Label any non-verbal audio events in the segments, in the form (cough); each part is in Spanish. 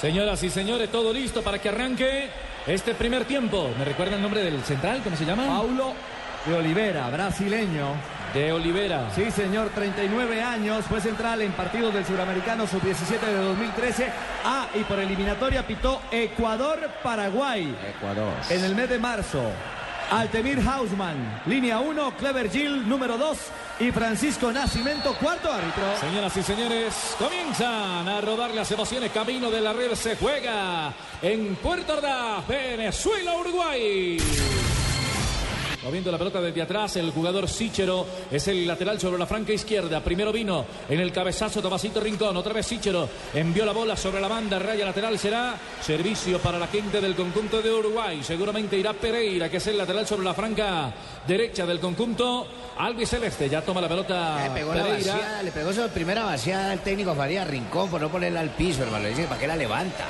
Señoras y señores, todo listo para que arranque este primer tiempo. ¿Me recuerda el nombre del central? ¿Cómo se llama? Paulo de Olivera, brasileño. De Olivera. Sí, señor, 39 años, fue central en partidos del Suramericano Sub-17 de 2013. Ah, y por eliminatoria pitó Ecuador-Paraguay. Ecuador. En el mes de marzo. Altemir Hausmann, línea 1, Clever Gil, número 2 y Francisco Nacimiento, cuarto árbitro. Señoras y señores, comienzan a rodar las emociones. Camino de la red se juega en Puerto Ordaz, Venezuela, Uruguay. Moviendo la pelota desde atrás, el jugador Sichero es el lateral sobre la franca izquierda. Primero vino en el cabezazo Tomasito Rincón. Otra vez Sichero envió la bola sobre la banda. Raya lateral será servicio para la gente del conjunto de Uruguay. Seguramente irá Pereira, que es el lateral sobre la franca derecha del conjunto. Albi Celeste ya toma la pelota. Le pegó la vaciada, le pegó su primera vaciada al técnico Faría Rincón por no ponerla al piso, hermano. Le dice, ¿para qué la levanta?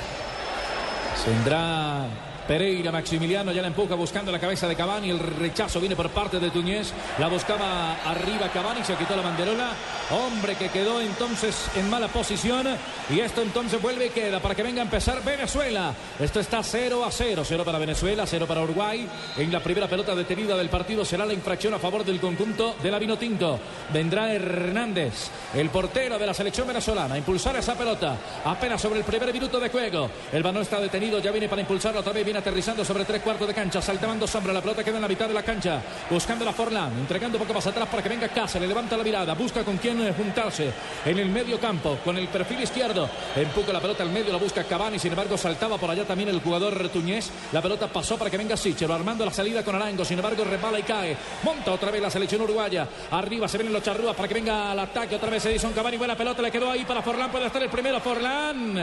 Tendrá Pereira, Maximiliano ya la empuja buscando la cabeza de Cavani. El rechazo viene por parte de Tuñez. La buscaba arriba Cavani, se quitó la banderola. Hombre que quedó entonces en mala posición. Y esto entonces vuelve y queda para que venga a empezar Venezuela. Esto está 0 a 0. 0 para Venezuela, 0 para Uruguay. En la primera pelota detenida del partido será la infracción a favor del conjunto de la Vinotinto. Vendrá Hernández, el portero de la selección venezolana, a impulsar esa pelota. Apenas sobre el primer minuto de juego. El balón está detenido, ya viene para impulsarlo otra vez. Aterrizando sobre tres cuartos de cancha, saltando sombra. La pelota queda en la mitad de la cancha, buscando la Forlán, entregando un poco más atrás para que venga casa. Le levanta la mirada, busca con quién eh, juntarse en el medio campo, con el perfil izquierdo. Empuja la pelota al medio, la busca Cavani. Sin embargo, saltaba por allá también el jugador Tuñez. La pelota pasó para que venga Sichero, armando la salida con Arango. Sin embargo, resbala y cae. Monta otra vez la selección uruguaya. Arriba se vienen los charrúas para que venga al ataque. Otra vez Edison Cavani. Buena pelota, le quedó ahí para Forlán. Puede estar el primero. Forlán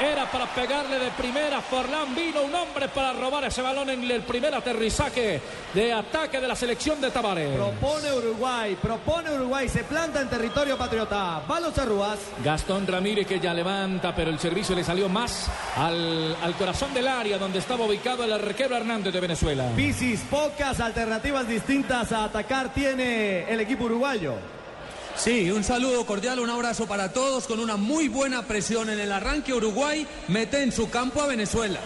era para pegarle de primera. Forlán vino un hombre para robar ese balón en el primer aterrizaje de ataque de la selección de Tavares. Propone Uruguay, propone Uruguay, se planta en territorio patriota. Va los charrúas. Gastón Ramírez que ya levanta, pero el servicio le salió más al, al corazón del área donde estaba ubicado el arquero Hernández de Venezuela. Pisis, pocas alternativas distintas a atacar tiene el equipo uruguayo. Sí, un saludo cordial, un abrazo para todos con una muy buena presión en el arranque. Uruguay mete en su campo a Venezuela.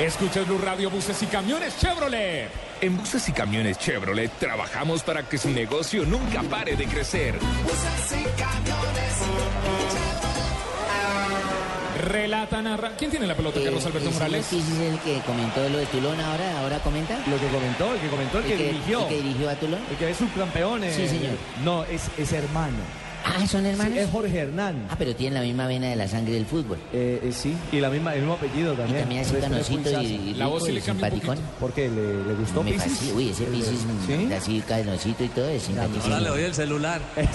Escucha Blue Radio Buses y Camiones Chevrolet. En Buses y Camiones Chevrolet trabajamos para que su negocio nunca pare de crecer. Relata, narra. ¿Quién tiene la pelota, Carlos Alberto Eh, ese Morales? Ortiz es el que comentó lo de Tulón ahora, ahora comenta. Lo que comentó, el que comentó, el que, ¿El que- dirigió. el que dirigió a Tulón? El que es subcampeón. eh, Sí, señor. No, es, es hermano. Ah, son hermanos. Sí, es Jorge Hernán. Ah, pero tienen la misma vena de la sangre del fútbol. Eh, eh, sí, y la misma, el mismo apellido Y también. también así Tres- tres canosito pulsazos. y, y La voz y le simpaticón. ¿Por qué? ¿Le, le gustó Me Pisis? fascina. Uy, ese Pisis, ¿Sí? así canosito y todo, es simpaticísimo. Ahora le doy el celular. (laughs)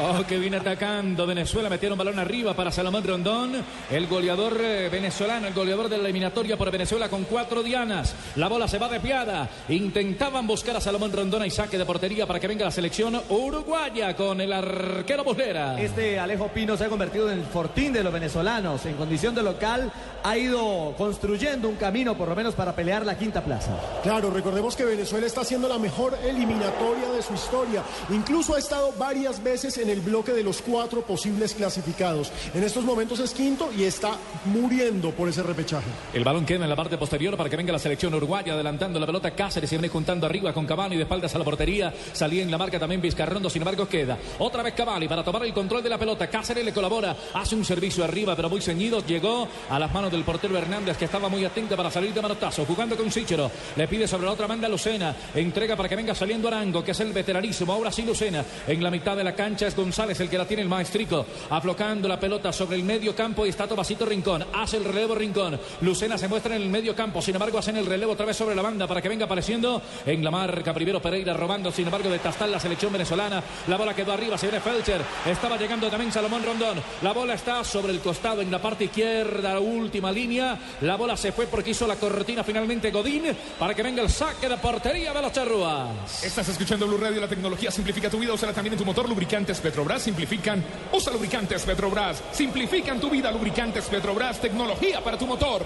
Oh, que viene atacando Venezuela, metieron balón arriba para Salomón Rondón, el goleador eh, venezolano, el goleador de la eliminatoria por Venezuela con cuatro dianas. La bola se va desviada. Intentaban buscar a Salomón Rondón y saque de portería para que venga la selección uruguaya con el arquero Buslera. Este Alejo Pino se ha convertido en el fortín de los venezolanos. En condición de local ha ido construyendo un camino por lo menos para pelear la quinta plaza. Claro, recordemos que Venezuela está haciendo la mejor eliminatoria de su historia. Incluso ha estado varias veces en el bloque de los cuatro posibles clasificados. En estos momentos es quinto y está muriendo por ese repechaje. El balón queda en la parte posterior para que venga la selección uruguaya adelantando la pelota. Cáceres se viene juntando arriba con Cavani de espaldas a la portería. Salía en la marca también Vizcarrondo, sin embargo queda. Otra vez Cavani para tomar el control de la pelota. Cáceres le colabora, hace un servicio arriba pero muy ceñido. Llegó a las manos del portero Hernández que estaba muy atento para salir de manotazo. Jugando con Sichero. Le pide sobre la otra banda a Lucena. Entrega para que venga saliendo Arango, que es el veteranísimo. Ahora sí Lucena. En la mitad de la cancha es González el que la tiene el maestrico. Aflocando la pelota sobre el medio campo y está Tomasito Rincón. Hace el relevo Rincón. Lucena se muestra en el medio campo. Sin embargo, hacen el relevo otra vez sobre la banda para que venga apareciendo en la marca. Primero Pereira robando, sin embargo, de Tastal la selección venezolana. La bola quedó arriba. Se viene Felcher. Estaba llegando también Salomón Rondón. La bola está sobre el costado en la parte izquierda, la última línea. La bola se fue porque hizo la cortina finalmente Godín para que venga el saque de portería de los charrúas. Estás escuchando Blue Radio, la tecnología simplifica tu vida, úsala también en tu motor. Lubricantes Petrobras simplifican. Usa lubricantes Petrobras. Simplifican tu vida. Lubricantes Petrobras, tecnología para tu motor.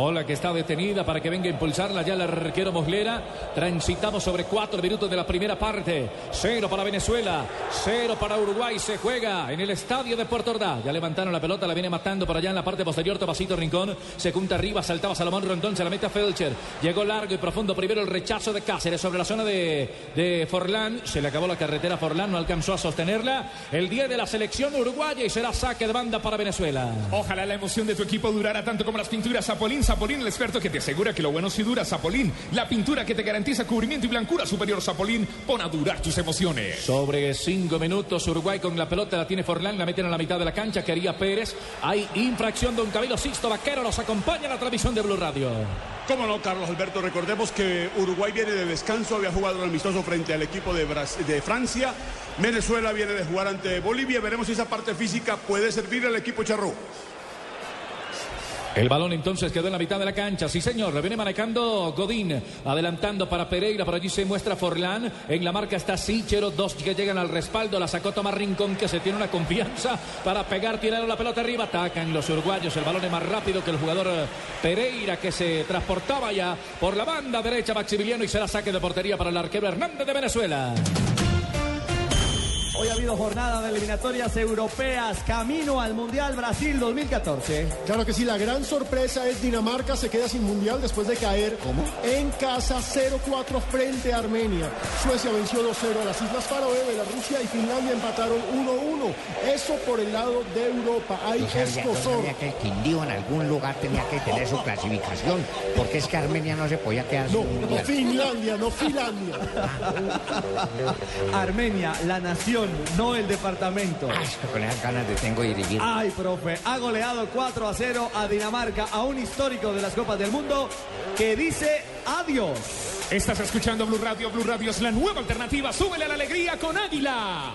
Bola que está detenida para que venga a impulsarla ya el arquero Moslera. Transitamos sobre cuatro minutos de la primera parte. Cero para Venezuela, cero para Uruguay. Se juega en el estadio de Puerto Ordaz. Ya levantaron la pelota, la viene matando por allá en la parte posterior. Tomasito Rincón se junta arriba, saltaba Salomón Rondón, se la mete a Felcher. Llegó largo y profundo primero el rechazo de Cáceres sobre la zona de, Forlán. Se le acabó la carretera a Forlán, no alcanzó a sostenerla. El día de la selección uruguaya y será saque de banda para Venezuela. Ojalá la emoción de tu equipo durara tanto como las pinturas Zapolín. Zapolín, el experto que te asegura que lo bueno sí dura. Zapolín, la pintura que te garantiza cubrimiento y blancura superior. Zapolín, pon a durar tus emociones. Sobre cinco minutos, Uruguay con la pelota la tiene Forlán, la meten a la mitad de la cancha, quería Pérez. Hay infracción de un Camilo Sisto Vaquero, nos acompaña en la transmisión de Blue Radio. ¿Cómo no, Carlos Alberto? Recordemos que Uruguay viene de descanso, había jugado un amistoso frente al equipo de, de Francia. Venezuela viene de jugar ante Bolivia. Veremos si esa parte física puede servir al equipo charrú. El balón entonces quedó en la mitad de la cancha. Sí, señor. Viene manejando Godín. Adelantando para Pereira. Por allí se muestra Forlán. En la marca está Sichero. Dos que llegan al respaldo. La sacó Tomás Rincón que se tiene una confianza para pegar. Tiraron la pelota arriba. Atacan los uruguayos. El balón es más rápido que el jugador eh, Pereira que se transportaba ya por la banda derecha Maximiliano y será saque de portería para el arquero Hernández de Venezuela. Hoy ha habido jornada de eliminatorias europeas, camino al Mundial Brasil 2014. Claro que sí, la gran sorpresa es Dinamarca se queda sin mundial después de caer en casa 0-4 frente a Armenia. Suecia venció 2-0 a las Islas Faroe, Rusia y Finlandia empataron 1-1. Eso por el lado de Europa. Hay escosor. sabía que el Quindío en algún lugar tenía que tener su clasificación, porque es que Armenia no se podía quedar No, sin no mundial. Finlandia, no Finlandia. (laughs) Armenia, la nación, no el departamento. Ay, con esas ganas de tengo dirigir. Ay, profe, ha goleado 4 a 0 a Dinamarca, a un histórico de las Copas del Mundo que dice adiós. Estás escuchando Blue Radio. Blue Radio es la nueva alternativa. Súbele a la alegría con Águila.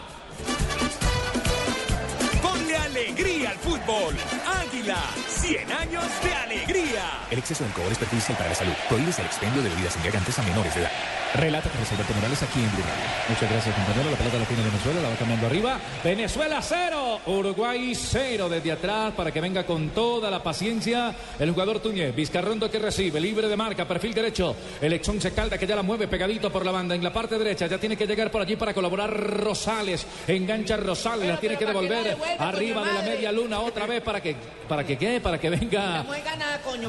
Alegría al fútbol. Águila, 100 años de alegría. El exceso de alcohol es perjudicial para la salud. Prohíbes el expendio de bebidas embriagantes a menores de edad. Relata Carlos Alberto Morales aquí en Blue. Muchas gracias, compañero. La pelota la tiene Venezuela, la va cambiando arriba. Venezuela cero, Uruguay cero desde atrás para que venga con toda la paciencia el jugador Túñez. Vizcarrondo que recibe, libre de marca, perfil derecho. El Exxon se calda que ya la mueve pegadito por la banda en la parte derecha. Ya tiene que llegar por allí para colaborar Rosales. Engancha Rosales, la tiene que devolver arriba de la media luna otra vez para que, para que qué, para que venga.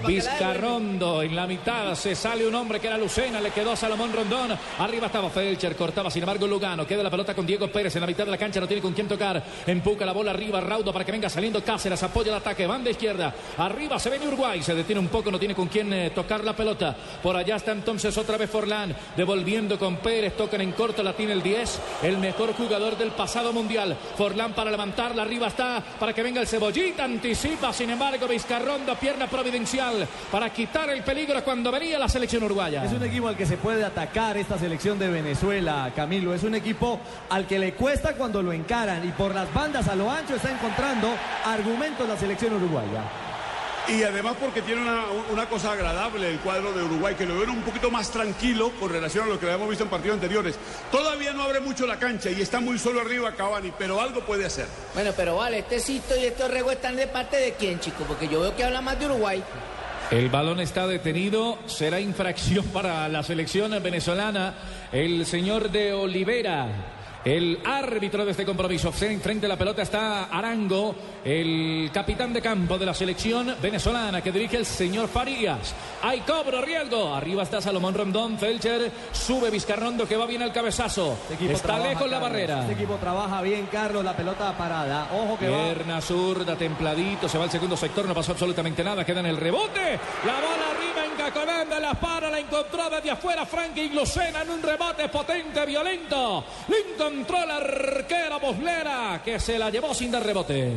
Vizcarrondo en la mitad se sale un hombre que era Lucena, le quedó a Salomón Rondón. Arriba estaba Felcher, cortaba sin embargo Lugano. Queda la pelota con Diego Pérez en la mitad de la cancha, no tiene con quién tocar. Empuja la bola arriba, Raudo para que venga saliendo Cáceres, apoya el ataque, banda izquierda. Arriba se viene Uruguay, se detiene un poco, no tiene con quién eh, tocar la pelota. Por allá está entonces otra vez Forlán, devolviendo con Pérez, tocan en corto, la tiene el 10, el mejor jugador del pasado mundial. Forlán para levantarla, arriba está, para que venga el cebollita, anticipa, sin embargo, Vizcarrondo, pierna providencial, para quitar el peligro cuando venía la selección uruguaya. Es un equipo al que se puede atacar esta selección de Venezuela, Camilo. Es un equipo al que le cuesta cuando lo encaran y por las bandas a lo ancho está encontrando argumentos la selección uruguaya. Y además porque tiene una, una cosa agradable el cuadro de Uruguay, que lo ven un poquito más tranquilo con relación a lo que habíamos visto en partidos anteriores. Todavía no abre mucho la cancha y está muy solo arriba Cavani, pero algo puede hacer. Bueno, pero vale, este Cito y este Orrego están de parte de quién, chico, porque yo veo que habla más de Uruguay. El balón está detenido, será infracción para la selección venezolana. El señor de Olivera, el árbitro de este compromiso. Frente a la pelota está Arango, el capitán de campo de la selección venezolana que dirige el señor Farías. Hay cobro, riesgo. Arriba está Salomón Rondón, Felcher, sube Vizcarrondo que va bien al cabezazo. Este Está lejos la barrera. Este equipo trabaja bien, Carlos, la pelota parada. Ojo que va. Pierna zurda, templadito, se va al segundo sector, no pasó absolutamente nada, queda en el rebote. La bola arriba en Cacolanda, la para, la encontró desde afuera Franklin Lucena en un rebote potente, violento. Lo encontró la arquera Boslera, que se la llevó sin dar rebote.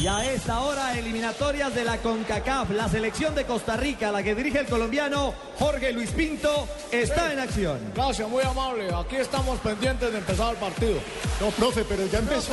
Y a esta hora, eliminatorias de la CONCACAF, la selección de Costa Rica, la que dirige el colombiano Jorge Luis Pinto, está en acción. Gracias, muy amable. Aquí estamos pendientes de empezar el partido. No, profe, pero ya empezó.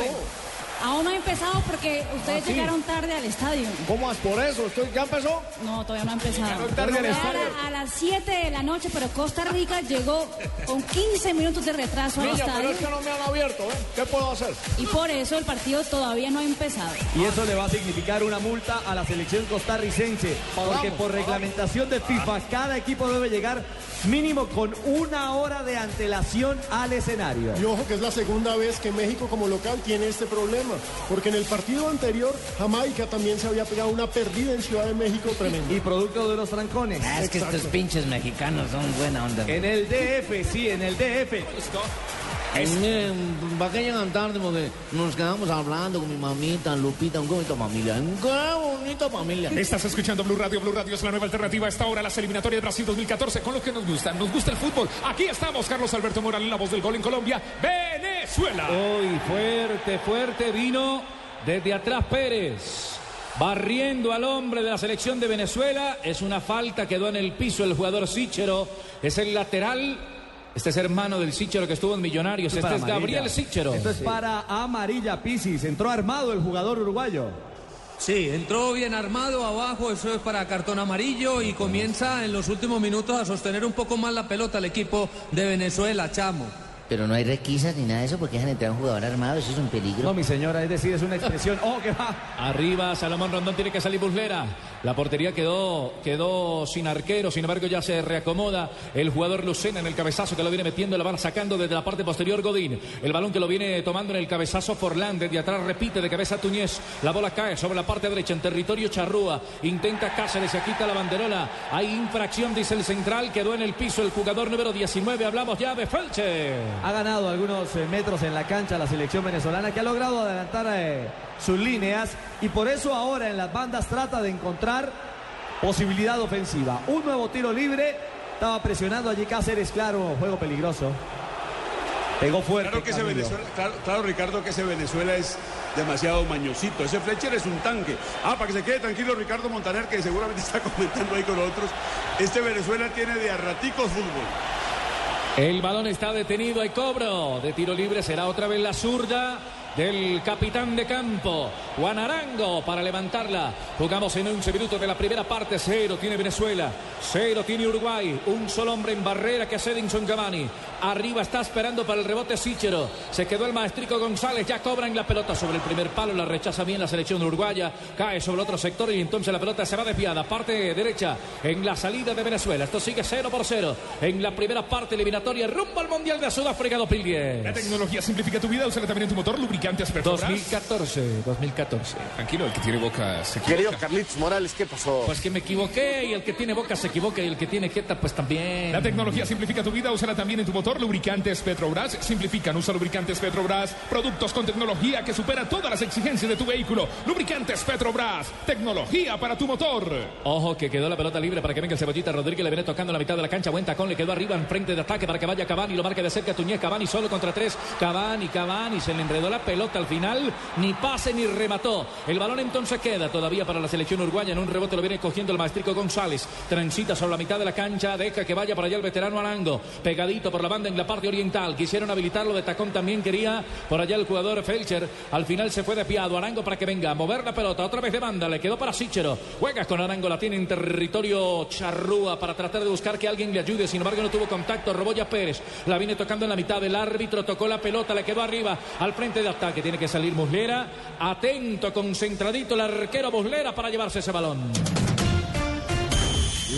Aún no ha empezado porque ustedes ¿Ah, sí? llegaron tarde al estadio. ¿Cómo es por eso? ¿Esto ¿Ya empezó? No, todavía no ha empezado. Llegaron tarde al estadio. a las 7 de la noche, pero Costa Rica llegó con 15 minutos de retraso al Niña, pero estadio. es que no me han abierto, ¿eh? ¿Qué puedo hacer? Y por eso el partido todavía no ha empezado. Y eso le va a significar una multa a la selección costarricense, porque por reglamentación de FIFA cada equipo debe llegar mínimo con una hora de antelación al escenario. Y ojo que es la segunda vez que México como local tiene este problema, porque en el partido anterior Jamaica también se había pegado una perdida en Ciudad de México tremenda. Y producto de los trancones. Ah, es que estos pinches mexicanos son buena onda. En el DF, sí, en el DF. ¿Para qué llegan tarde? Porque nos quedamos hablando con mi mamita, Lupita, un bonito familia. Un bonito familia. Estás escuchando Blue Radio. Blue Radio es la nueva alternativa a esta hora, las eliminatorias de Brasil 2014, con lo que nos gusta. Nos gusta el fútbol. Aquí estamos, Carlos Alberto Morales, la voz del gol en Colombia. Venezuela. Hoy fuerte, fuerte vino desde atrás Pérez. Barriendo al hombre de la selección de Venezuela. Es una falta, quedó en el piso el jugador Sichero. Es el lateral. Este es hermano del Sichero que estuvo en Millonarios. Este es amarilla. Gabriel Sichero. Esto es para amarilla Pisis. Entró armado el jugador uruguayo. Sí, entró bien armado abajo, eso es para cartón amarillo y comienza en los últimos minutos a sostener un poco más la pelota el equipo de Venezuela, Chamo. Pero no hay requisas ni nada de eso porque dejan entrar a un jugador armado, eso es un peligro. No, mi señora, es decir, es una expresión. ¡Oh, que va! Arriba Salomón Rondón tiene que salir Buslera. La portería quedó, quedó sin arquero, sin embargo ya se reacomoda el jugador Lucena en el cabezazo que lo viene metiendo, la van sacando desde la parte posterior Godín. El balón que lo viene tomando en el cabezazo Forlán, desde atrás repite de cabeza Tuñez. La bola cae sobre la parte derecha en territorio Charrúa. Intenta Cáceres, se quita la banderola. Hay infracción, dice el central, quedó en el piso el jugador número 19. Hablamos ya de Felche. Ha ganado algunos eh, metros en la cancha la selección venezolana que ha logrado adelantar eh, sus líneas y por eso ahora en las bandas trata de encontrar posibilidad ofensiva. Un nuevo tiro libre. Estaba presionando allí Cáceres, claro, juego peligroso. Pegó fuerte. Claro que ese Camilo. Venezuela, claro, claro, Ricardo, que ese Venezuela es demasiado mañosito. Ese Fletcher es un tanque. Ah, para que se quede tranquilo Ricardo Montaner, que seguramente (laughs) está comentando ahí con otros. Este Venezuela tiene de a raticos fútbol. El balón está detenido, hay cobro. De tiro libre, será otra vez la zurda del capitán de campo, Juan Arango, para levantarla. Jugamos en 11 minutos de la primera parte, cero tiene Venezuela, cero tiene Uruguay, un solo hombre en barrera que es Edinson Cavani. Arriba está esperando para el rebote Sichero, se quedó el maestrico González, ya cobran la pelota sobre el primer palo, la rechaza bien la selección uruguaya, cae sobre otro sector y entonces la pelota se va desviada, parte derecha en la salida de Venezuela. Esto sigue 0 por 0 en la primera parte eliminatoria rumbo al Mundial de Sudáfrica 2010. La tecnología simplifica tu vida, úsala también en tu motor, lubricantes Petrobras. 2014, 2014. Tranquilo, el que tiene boca se Querido equivoca. Carlitos Morales, ¿qué pasó? Pues que me equivoqué y el que tiene boca se equivoca y el que tiene jeta pues también. La tecnología simplifica tu vida, úsala también en tu motor. Lubricantes Petrobras simplifican. Usa lubricantes Petrobras. Productos con tecnología que supera todas las exigencias de tu vehículo. Lubricantes Petrobras. Tecnología para tu motor. Ojo que quedó la pelota libre para que venga el cebollita Rodríguez. Le viene tocando en la mitad de la cancha. Buen tacón. Le quedó arriba en frente de ataque para que vaya Cavani. Lo marca de cerca Tuñez. Cavani solo contra tres. Cavani, Cavani. Se le enredó la pelota al final. Ni pase ni remató. El balón entonces queda todavía para la selección uruguaya. En un rebote lo viene cogiendo el maestrico González. Transita sobre la mitad de la cancha. Deja que vaya para allá el veterano Arango. Pegadito por la banda en la parte oriental. Quisieron habilitarlo de tacón también quería por allá el jugador Felcher. Al final se fue de piado Arango para que venga a mover la pelota. Otra vez de banda. Le quedó para Sichero. Juega con Arango. La tiene en territorio Charrúa para tratar de buscar que alguien le ayude. Sin embargo, no tuvo contacto. Roboya Pérez. La viene tocando en la mitad. El árbitro tocó la pelota. Le quedó arriba al frente de ataque. Tiene que salir Muslera. Atento, concentradito el arquero Muslera para llevarse ese balón.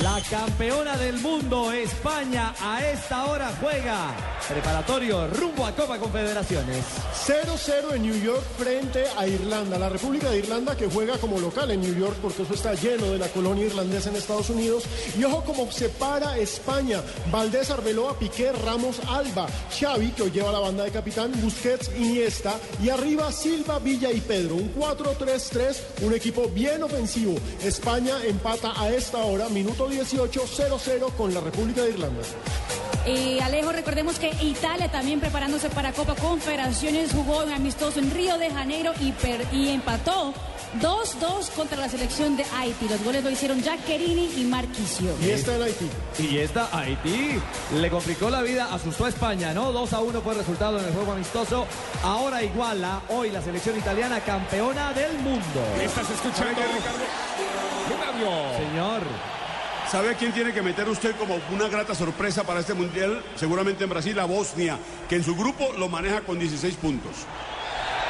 La campeona del mundo, España, a esta hora juega. Preparatorio rumbo a Copa Confederaciones. 0-0 en New York frente a Irlanda. La República de Irlanda que juega como local en New York porque eso está lleno de la colonia irlandesa en Estados Unidos. Y ojo como separa España. Valdés, Arbeloa, Piqué, Ramos, Alba, Xavi que hoy lleva la banda de capitán, Busquets, Iniesta y arriba Silva, Villa y Pedro. Un 4-3-3, un equipo bien ofensivo. España empata a esta hora, minuto 18, 0-0 con la República de Irlanda. Y Alejo, recordemos que Italia también preparándose para Copa Confederaciones jugó un amistoso en Río de Janeiro y, per- y empató 2-2 contra la selección de Haití. Los goles lo hicieron Jacquerini y Marquisio. Y está en Haití. Y esta Haití le complicó la vida, asustó a España, ¿no? 2 a 1 fue el resultado en el juego amistoso. Ahora iguala hoy la selección italiana campeona del mundo. Estás escuchando Radio. Señor. ¿Sabe quién tiene que meter usted como una grata sorpresa para este mundial? Seguramente en Brasil, a Bosnia, que en su grupo lo maneja con 16 puntos.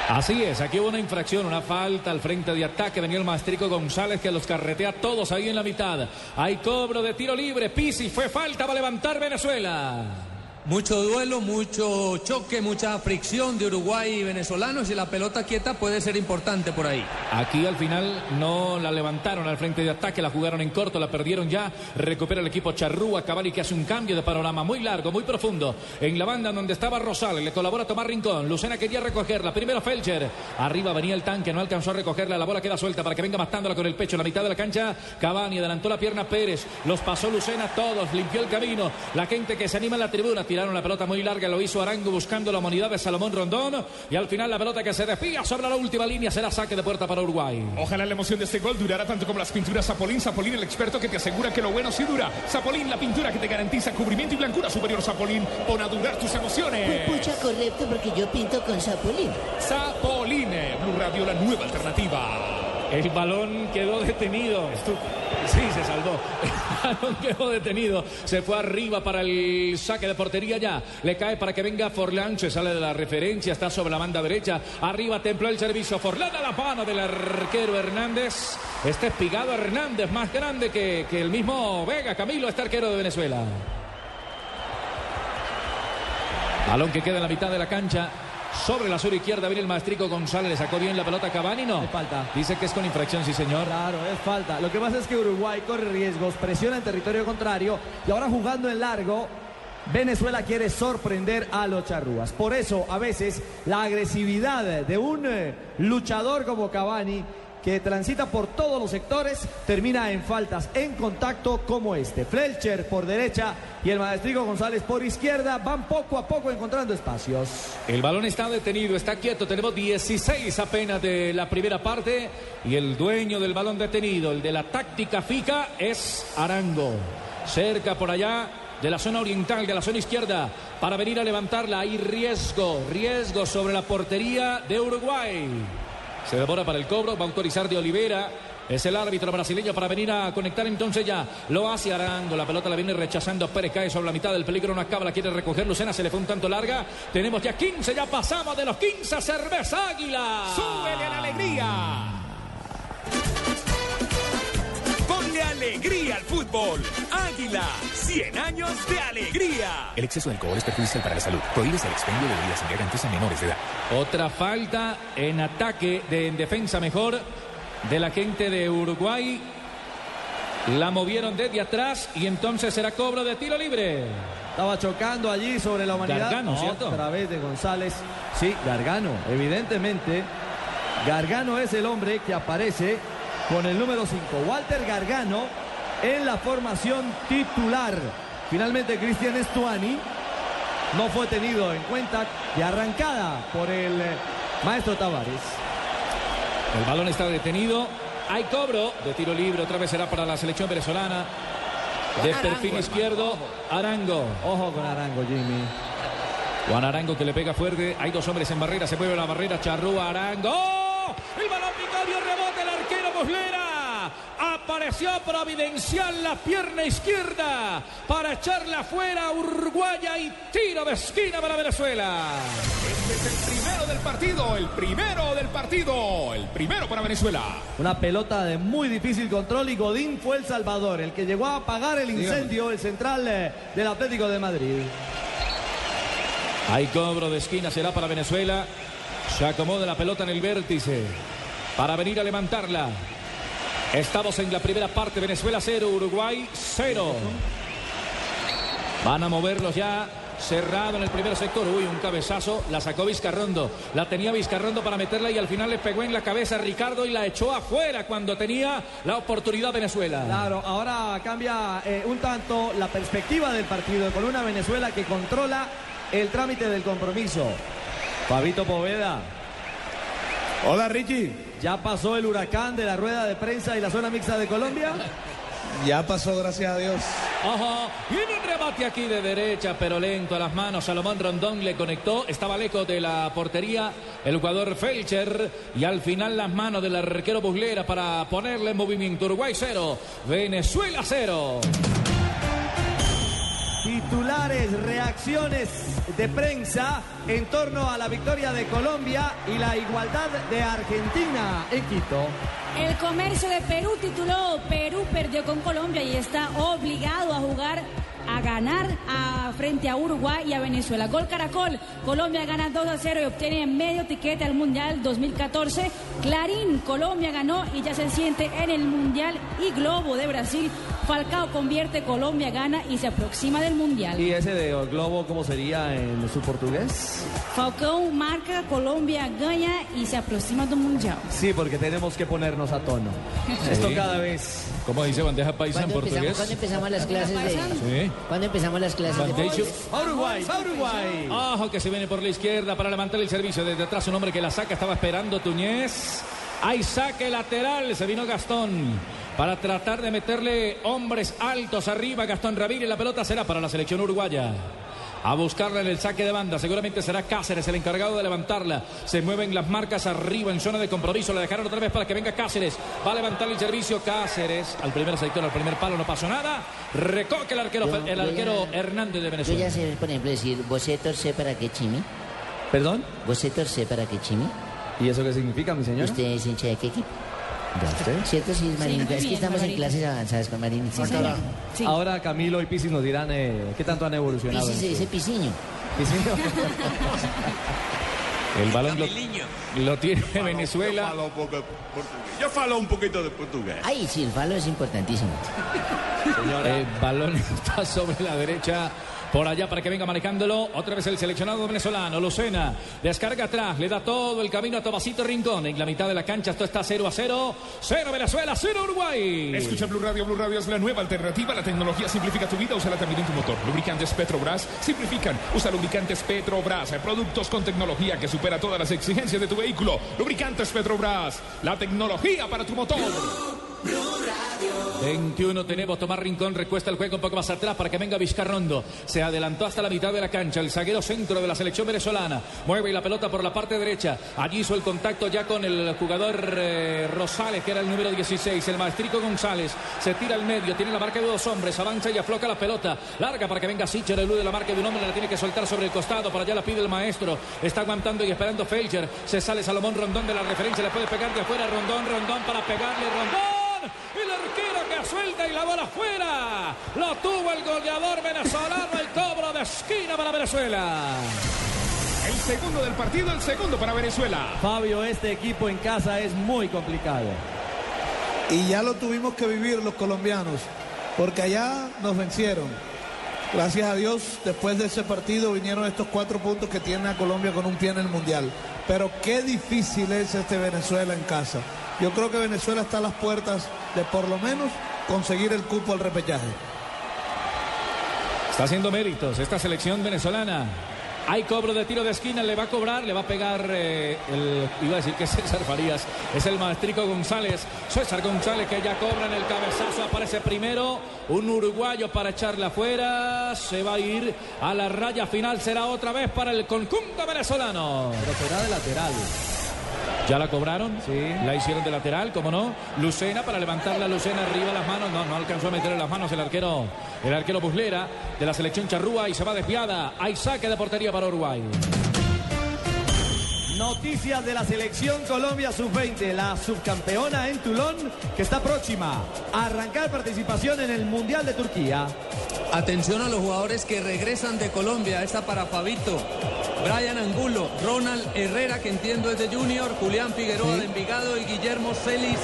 Así es, aquí hubo una infracción, una falta al frente de ataque. Venía el Maestrico González que los carretea todos ahí en la mitad. Hay cobro de tiro libre. Pisi fue falta, va a levantar Venezuela. Mucho duelo, mucho choque, mucha fricción de Uruguay y venezolanos y la pelota quieta puede ser importante por ahí. Aquí al final no la levantaron al frente de ataque, la jugaron en corto, la perdieron ya. Recupera el equipo Charrúa, Cavalli que hace un cambio de panorama muy largo, muy profundo. En la banda donde estaba Rosales, le colabora Tomás Rincón. Lucena quería recogerla. Primero Felcher. Arriba venía el tanque, no alcanzó a recogerla. La bola queda suelta para que venga matándola con el pecho en la mitad de la cancha. Cavani adelantó la pierna Pérez. Los pasó Lucena todos, limpió el camino. La gente que se anima en la tribuna tiraron la pelota muy larga, lo hizo Arango buscando la humanidad de Salomón Rondón. Y al final la pelota que se desvía sobre la última línea será saque de puerta para Uruguay. Ojalá la emoción de este gol durara tanto como las pinturas Zapolín. Zapolín, el experto que te asegura que lo bueno sí dura. Zapolín, la pintura que te garantiza cubrimiento y blancura superior. Zapolín, pon a durar tus emociones. Pucha, correcto, porque yo pinto con sapolín. Zapolín, Blue Radio, la nueva alternativa. El balón quedó detenido. Sí, se salvó. (laughs) El balón quedó detenido. Se fue arriba para el saque de portería ya. Le cae para que venga Forlán. Se sale de la referencia. Está sobre la banda derecha. Arriba templó el servicio. Forlán a la mano del arquero Hernández. Este espigado Hernández, más grande que, que el mismo Vega. Camilo, este arquero de Venezuela. Balón que queda en la mitad de la cancha. Sobre la sur izquierda viene el maestrico González. Le sacó bien la pelota a Cavani, ¿no? falta. Dice que es con infracción, sí, señor. Claro, es falta. Lo que pasa es que Uruguay corre riesgos, presiona en territorio contrario y ahora jugando en largo, Venezuela quiere sorprender a los charrúas. Por eso, a veces, la agresividad de un eh, luchador como Cavani que transita por todos los sectores, termina en faltas en contacto como este. Fletcher por derecha y el maestrico González por izquierda van poco a poco encontrando espacios. El balón está detenido, está quieto. Tenemos 16 apenas de la primera parte. Y el dueño del balón detenido, el de la táctica fija, es Arango. Cerca por allá de la zona oriental, de la zona izquierda, para venir a levantarla. Hay riesgo, riesgo sobre la portería de Uruguay. Se devora para el cobro, va a autorizar de Olivera. Es el árbitro brasileño para venir a conectar entonces ya. Lo hace Arango. La pelota la viene rechazando. Pérez cae sobre la mitad del peligro. No acaba, la quiere recoger. Lucena se le fue un tanto larga. Tenemos ya 15, ya pasamos de los 15. Cerveza Águila. ¡Súbele a la alegría! Alegría al fútbol. Águila, 100 años de alegría. El exceso de alcohol es perjudicial para la salud. Prohíbes el expendio de bebidas embriagantes a menores de edad. Otra falta en ataque, de, en defensa mejor, de la gente de Uruguay. La movieron desde atrás y entonces será cobro de tiro libre. Estaba chocando allí sobre la humanidad. Gargano, ¿cierto? Otra vez de González. Sí, Gargano, evidentemente. Gargano es el hombre que aparece con el número 5. Walter Gargano en la formación titular. Finalmente Cristian Estuani no fue tenido en cuenta de arrancada por el eh, maestro Tavares. El balón está detenido. Hay cobro de tiro libre. Otra vez será para la selección venezolana. De Arango, perfil izquierdo, Arango. Ojo con Arango, Jimmy. Juan Arango que le pega fuerte. Hay dos hombres en barrera. Se mueve la barrera. Charrúa Arango. ¡Oh! El balón arquero Muslera. Apareció providencial la pierna izquierda para echarla fuera Uruguaya y tiro de esquina para Venezuela. Este es el primero del partido, el primero del partido, el primero para Venezuela. Una pelota de muy difícil control y Godín fue el salvador, el que llegó a apagar el incendio, el central eh, del Atlético de Madrid. Hay cobro de esquina, será para Venezuela. Se acomoda la pelota en el vértice para venir a levantarla. Estamos en la primera parte, Venezuela 0, Uruguay 0. Van a moverlos ya cerrado en el primer sector. Uy, un cabezazo, la sacó Vizcarrondo. La tenía Vizcarrondo para meterla y al final le pegó en la cabeza a Ricardo y la echó afuera cuando tenía la oportunidad Venezuela. Claro, ahora cambia eh, un tanto la perspectiva del partido con una Venezuela que controla el trámite del compromiso. Fabito Poveda. Hola Richie. ¿Ya pasó el huracán de la rueda de prensa y la zona mixta de Colombia? Ya pasó, gracias a Dios. Ajá. Viene un remate aquí de derecha, pero lento a las manos. Salomón Rondón le conectó. Estaba lejos de la portería el jugador Felcher. Y al final las manos del arquero Buslera para ponerle en movimiento. Uruguay 0, Venezuela 0. Titulares, reacciones de prensa en torno a la victoria de Colombia y la igualdad de Argentina en Quito. El comercio de Perú tituló Perú perdió con Colombia y está obligado a jugar a ganar frente a Uruguay y a Venezuela. Gol Caracol, Colombia gana 2 a 0 y obtiene medio tiquete al Mundial 2014. Clarín, Colombia ganó y ya se siente en el Mundial y Globo de Brasil. Falcao convierte, Colombia gana y se aproxima del Mundial. ¿Y ese de Globo cómo sería en su portugués? Falcao marca, Colombia gana y se aproxima del Mundial. Sí, porque tenemos que ponernos a tono. Esto cada vez. ¿Cómo dice bandeja paisa en ¿Cuándo empezamos, portugués? ¿Cuándo empezamos las clases de... Sí. ¿Cuándo empezamos las clases de... Uruguay, Uruguay. Ojo que se viene por la izquierda para levantar el servicio. Desde atrás un hombre que la saca, estaba esperando Tuñez. Hay saque lateral, se vino Gastón. Para tratar de meterle hombres altos arriba, Gastón Ramírez. La pelota será para la selección uruguaya. A buscarla en el saque de banda. Seguramente será Cáceres el encargado de levantarla. Se mueven las marcas arriba en zona de compromiso. La dejaron otra vez para que venga Cáceres. Va a levantar el servicio Cáceres. Al primer sector, al primer palo, no pasó nada. Recoge el arquero, Yo- el yo arquero ya- Hernández de Yo Venezuela. ya sé, por ejemplo, decir, ¿vosé torce para qué chimi? ¿Perdón? ¿Vosé torce para qué chimi? ¿Y eso qué significa, mi señor? ¿Usted es hincha de qué equipo? ¿Cierto? Sí, Marín. muy es que bien, estamos en Marín. clases avanzadas con Marín. Sí, señor. Sí. Ahora Camilo y Pisis nos dirán eh, qué tanto han evolucionado. Pisis se dice pisiño. Pisinho. (laughs) El balón lo, lo tiene Yo Venezuela. falo un poco. Yo falo un poquito de portugués. Ay, sí, el falo es importantísimo. El balón (laughs) está sobre la derecha. Por allá para que venga manejándolo. Otra vez el seleccionado venezolano, Lucena. Descarga atrás, le da todo el camino a Tomasito Rincón. En la mitad de la cancha esto está 0 a 0. 0 Venezuela, 0 Uruguay. Escucha Blue Radio, Blue Radio es la nueva alternativa. La tecnología simplifica tu vida, úsala también en tu motor. Lubricantes Petrobras simplifican. Usa lubricantes Petrobras, eh, productos con tecnología que supera todas las exigencias de tu vehículo. Lubricantes Petrobras, la tecnología para tu motor. 21 tenemos Tomás Rincón, recuesta el juego un poco más atrás para que venga Vizcarrondo. Se adelantó hasta la mitad de la cancha, el zaguero centro de la selección venezolana. Mueve la pelota por la parte derecha. Allí hizo el contacto ya con el jugador eh, Rosales, que era el número 16. El maestrico González se tira al medio, tiene la marca de dos hombres, avanza y afloca la pelota. Larga para que venga Sicher, elude la marca de un hombre, la tiene que soltar sobre el costado. Por allá la pide el maestro. Está aguantando y esperando Felcher. Se sale Salomón Rondón de la referencia, le puede pegar de afuera. Rondón, Rondón para pegarle, Rondón. Suelta y la bola afuera. Lo tuvo el goleador venezolano. El cobro de esquina para Venezuela. El segundo del partido, el segundo para Venezuela. Fabio, este equipo en casa es muy complicado. Y ya lo tuvimos que vivir los colombianos, porque allá nos vencieron. Gracias a Dios, después de ese partido vinieron estos cuatro puntos que tiene a Colombia con un pie en el Mundial. Pero qué difícil es este Venezuela en casa. Yo creo que Venezuela está a las puertas de por lo menos conseguir el cupo al repechaje. Está haciendo méritos esta selección venezolana. Hay cobro de tiro de esquina, le va a cobrar, le va a pegar eh, el, iba a decir que es (laughs) César Farías, es el maestrico González, César González que ya cobra en el cabezazo, aparece primero, un uruguayo para echarla afuera, se va a ir a la raya final, será otra vez para el conjunto venezolano. Pero será de lateral. ¿Ya la cobraron? Sí. La hicieron de lateral, ¿cómo no? Lucena para levantar la Lucena arriba las manos. No, no alcanzó a meterle las manos el arquero, el arquero Buslera de la selección charrúa y se va desviada. Hay saque de portería para Uruguay. Noticias de la selección Colombia Sub-20, la subcampeona en Tulón, que está próxima a arrancar participación en el Mundial de Turquía. Atención a los jugadores que regresan de Colombia. Esta para Fabito, Brian Angulo, Ronald Herrera, que entiendo es de Junior, Julián Figueroa de Envigado y Guillermo Celis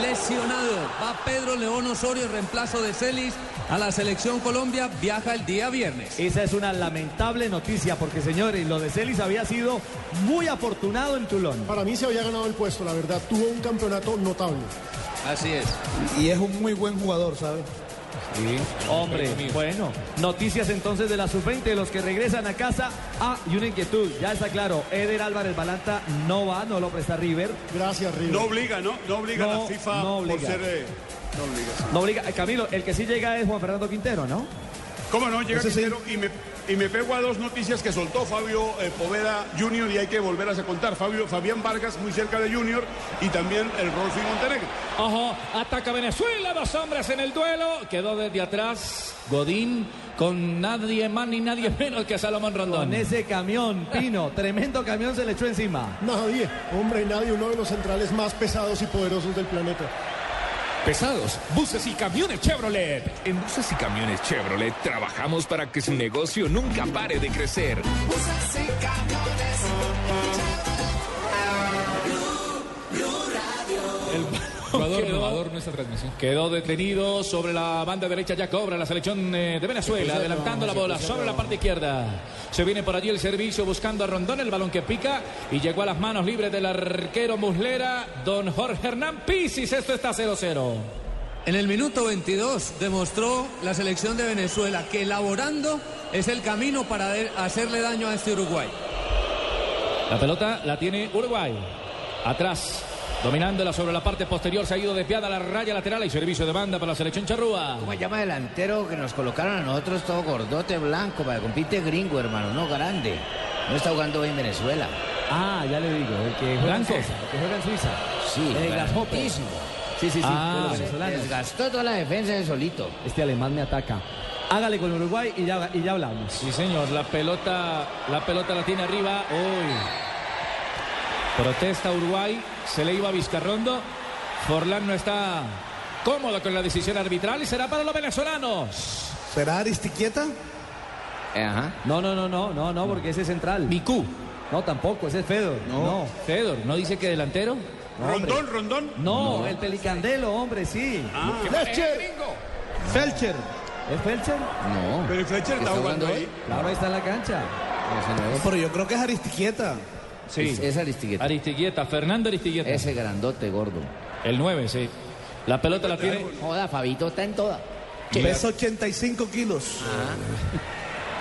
lesionado. Va Pedro León Osorio, reemplazo de Celis, a la selección Colombia. Viaja el día viernes. Esa es una lamentable noticia porque, señores, lo de Celis había sido muy afortunado en Tulón. Para mí se había ganado el puesto, la verdad. Tuvo un campeonato notable. Así es. Y es un muy buen jugador, ¿sabes? Hombre, bueno, noticias entonces de la sub-20, de los que regresan a casa. Ah, y una inquietud, ya está claro, Eder Álvarez Balanta no va, no lo presta River. Gracias, River. No obliga, ¿no? No obliga a No, la FIFA no por obliga. ser... eh, no obliga. sí. No obliga, eh, Camilo, el que sí llega es Juan Fernando Quintero, ¿no? ¿Cómo no? Llega Ese sí. Quintero y me, y me pego a dos noticias que soltó Fabio eh, Poveda Junior y hay que volverlas a contar. Fabio, Fabián Vargas muy cerca de Junior y también el Rolfi Montenegro. Ojo, ataca Venezuela, dos hombres en el duelo. Quedó desde atrás Godín con nadie más ni nadie menos que Salomón Rondón. Con ese camión, Pino, tremendo camión se le echó encima. Nadie, hombre, nadie, uno de los centrales más pesados y poderosos del planeta. Pesados, buses y camiones Chevrolet. En buses y camiones Chevrolet trabajamos para que su negocio nunca pare de crecer. Buses y camiones. Nuestra transmisión. Quedó detenido sobre la banda derecha, ya cobra la selección eh, de Venezuela, adelantando la bola sobre la parte izquierda. Se viene por allí el servicio buscando a Rondón, el balón que pica y llegó a las manos libres del arquero Muslera, don Jorge Hernán Pisis. Esto está 0-0. En el minuto 22 demostró la selección de Venezuela que elaborando es el camino para hacerle daño a este Uruguay. La pelota la tiene Uruguay. Atrás, dominándola sobre la parte posterior, se ha ido desviada la raya lateral y servicio de banda para la selección charrúa. ¿Cómo se llama delantero que nos colocaron a nosotros todo gordote blanco para compite gringo, hermano? No, grande. No está jugando hoy en Venezuela. Ah, ya le digo, el que juega en. Suiza, el que juega en Suiza. Sí, el grandísimo. Sí, sí, sí, Ah, desgastó toda la defensa de solito. Este alemán me ataca. Hágale con Uruguay y ya, y ya hablamos. Sí, señor, la pelota, la pelota la tiene arriba. Uy. Protesta Uruguay, se le iba a Vizcarrondo. Forlán no está cómodo con la decisión arbitral y será para los venezolanos. ¿Será Aristiquieta? Ajá. No, no, no, no, no, no, porque ese es central. Miku. No, tampoco, ese es Fedor. No. Fedor, ¿no dice que delantero? Rondón, Rondón. No, el pelicandelo, hombre, sí. Ah. Fletcher. Felcher. ¿Es Felcher? No. Pero el Fletcher está jugando ahí. Claro, ahí está en la cancha. No, pero yo creo que es Aristiquieta. Sí. Es, es Aristigueta. Aristigueta, Fernando Aristigueta. Ese grandote gordo. El 9, sí. La pelota la tiene. Joda, Fabito está en toda. Pesa 85 kilos.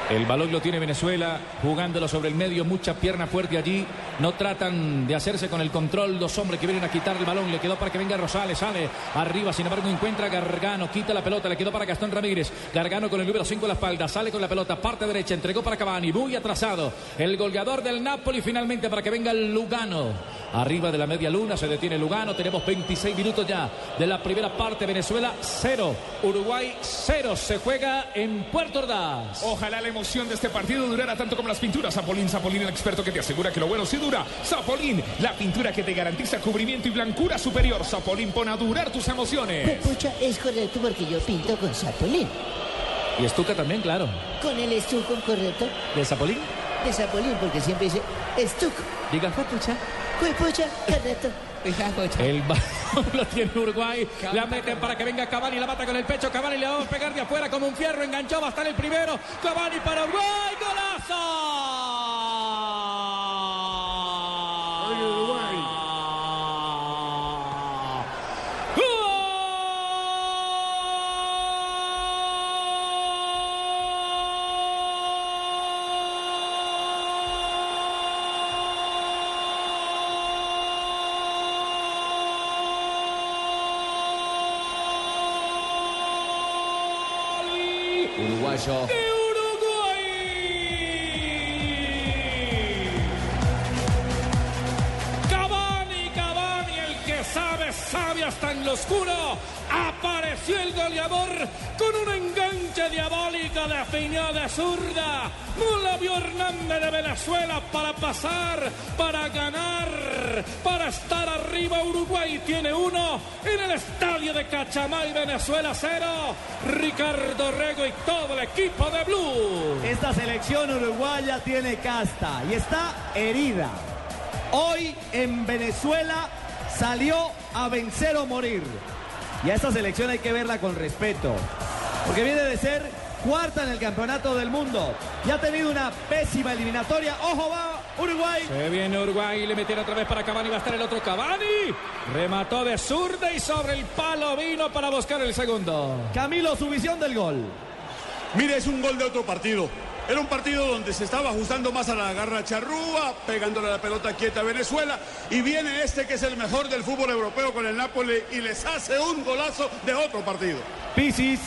El balón lo tiene Venezuela, jugándolo sobre el medio, mucha pierna fuerte allí. No tratan de hacerse con el control. Dos hombres que vienen a quitar el balón. Le quedó para que venga Rosales, sale arriba. Sin embargo, encuentra a Gargano, quita la pelota. Le quedó para Gastón Ramírez. Gargano con el número 5 en la espalda, sale con la pelota, parte derecha, entregó para Cavani, muy atrasado. El goleador del Napoli finalmente para que venga Lugano. Arriba de la media luna se detiene Lugano. Tenemos 26 minutos ya de la primera parte. Venezuela 0, Uruguay 0. Se juega en Puerto Ordaz. Ojalá la emoción de este partido durara tanto como las pinturas. Zapolín, Zapolín, el experto que te asegura que lo bueno sí dura. Zapolín, la pintura que te garantiza cubrimiento y blancura superior. Zapolín pone a durar tus emociones. Pucha, es correcto porque yo pinto con Zapolín. Y Estuca también, claro. Con el estuco, correcto. ¿De Zapolín? De Zapolín, porque siempre dice estuco. Diga, pucha. Pucha, correcto. El balón lo tiene Uruguay. La meten para que venga Cavani. La mata con el pecho. Cavani le va a pegar de afuera como un fierro. Enganchó. Va a estar el primero. Cavani para Uruguay. ¡Golazo! Tiene uno en el estadio de Cachamay, Venezuela cero. Ricardo Rego y todo el equipo de Blue. Esta selección uruguaya tiene casta y está herida. Hoy en Venezuela salió a vencer o morir. Y a esta selección hay que verla con respeto. Porque viene de ser cuarta en el campeonato del mundo. Y ha tenido una pésima eliminatoria. ¡Ojo, va Uruguay! Se viene Uruguay, le metieron otra vez para Cavani, va a estar el otro Cavani. Remató de zurda y sobre el palo vino para buscar el segundo. Camilo, su visión del gol. Mire, es un gol de otro partido. Era un partido donde se estaba ajustando más a la garra charrúa, pegándole la pelota quieta a Venezuela. Y viene este que es el mejor del fútbol europeo con el Nápoles y les hace un golazo de otro partido. Pisis.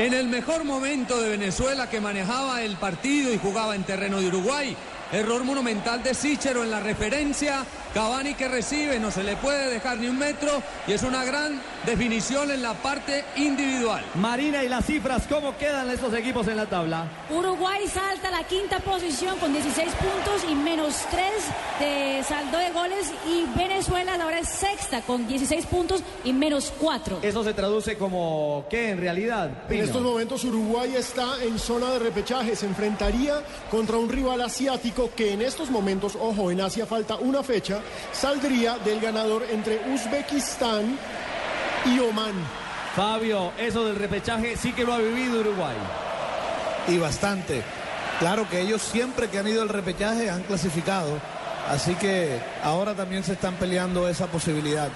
En el mejor momento de Venezuela que manejaba el partido y jugaba en terreno de Uruguay. Error monumental de Sichero en la referencia. Cavani que recibe, no se le puede dejar ni un metro y es una gran definición en la parte individual. Marina y las cifras, ¿cómo quedan estos equipos en la tabla? Uruguay salta a la quinta posición con 16 puntos y menos 3 de saldo de goles y Venezuela ahora es sexta con 16 puntos y menos 4. Eso se traduce como ¿qué en realidad? En estos momentos Uruguay está en zona de repechaje, se enfrentaría contra un rival asiático que en estos momentos, ojo, en Asia falta una fecha, saldría del ganador entre Uzbekistán y Oman. Fabio, eso del repechaje sí que lo ha vivido Uruguay. Y bastante. Claro que ellos siempre que han ido al repechaje han clasificado. Así que ahora también se están peleando esa posibilidad.